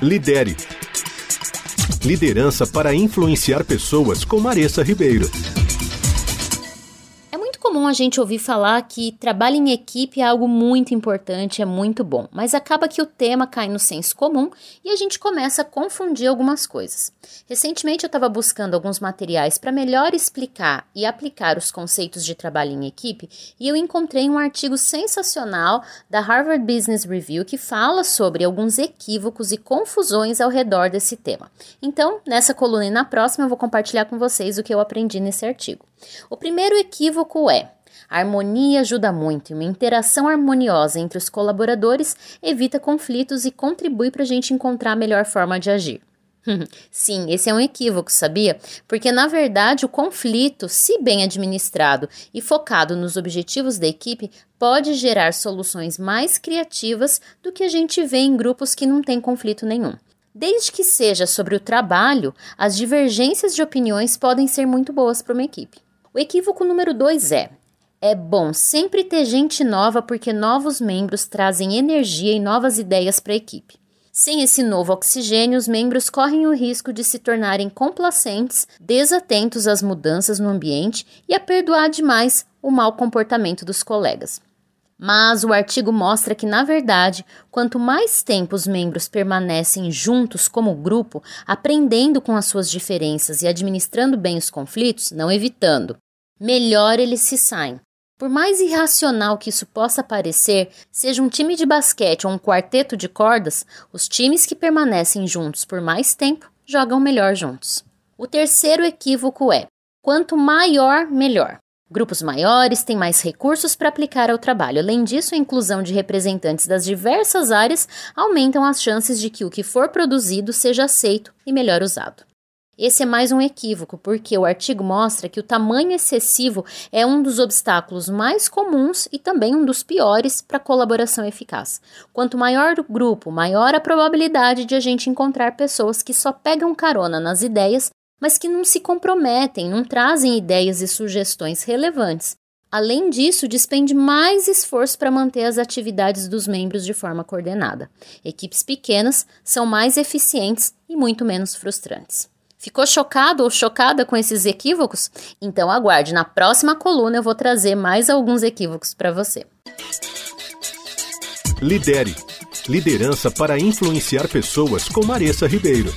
Lidere. Liderança para influenciar pessoas com Maressa Ribeiro a gente ouvir falar que trabalho em equipe é algo muito importante, é muito bom, mas acaba que o tema cai no senso comum e a gente começa a confundir algumas coisas. Recentemente eu estava buscando alguns materiais para melhor explicar e aplicar os conceitos de trabalho em equipe e eu encontrei um artigo sensacional da Harvard Business Review que fala sobre alguns equívocos e confusões ao redor desse tema. Então, nessa coluna e na próxima eu vou compartilhar com vocês o que eu aprendi nesse artigo. O primeiro equívoco é: a harmonia ajuda muito e uma interação harmoniosa entre os colaboradores evita conflitos e contribui para a gente encontrar a melhor forma de agir. Sim, esse é um equívoco, sabia? Porque na verdade o conflito, se bem administrado e focado nos objetivos da equipe, pode gerar soluções mais criativas do que a gente vê em grupos que não têm conflito nenhum. Desde que seja sobre o trabalho, as divergências de opiniões podem ser muito boas para uma equipe. O equívoco número 2 é: é bom sempre ter gente nova porque novos membros trazem energia e novas ideias para a equipe. Sem esse novo oxigênio, os membros correm o risco de se tornarem complacentes, desatentos às mudanças no ambiente e a perdoar demais o mau comportamento dos colegas. Mas o artigo mostra que, na verdade, quanto mais tempo os membros permanecem juntos como grupo, aprendendo com as suas diferenças e administrando bem os conflitos, não evitando, melhor eles se saem. Por mais irracional que isso possa parecer, seja um time de basquete ou um quarteto de cordas, os times que permanecem juntos por mais tempo jogam melhor juntos. O terceiro equívoco é: quanto maior, melhor. Grupos maiores têm mais recursos para aplicar ao trabalho. Além disso, a inclusão de representantes das diversas áreas aumentam as chances de que o que for produzido seja aceito e melhor usado. Esse é mais um equívoco, porque o artigo mostra que o tamanho excessivo é um dos obstáculos mais comuns e também um dos piores para a colaboração eficaz. Quanto maior o grupo, maior a probabilidade de a gente encontrar pessoas que só pegam carona nas ideias mas que não se comprometem, não trazem ideias e sugestões relevantes. Além disso, despende mais esforço para manter as atividades dos membros de forma coordenada. Equipes pequenas são mais eficientes e muito menos frustrantes. Ficou chocado ou chocada com esses equívocos? Então aguarde, na próxima coluna eu vou trazer mais alguns equívocos para você. Lidere liderança para influenciar pessoas com Maressa Ribeiro.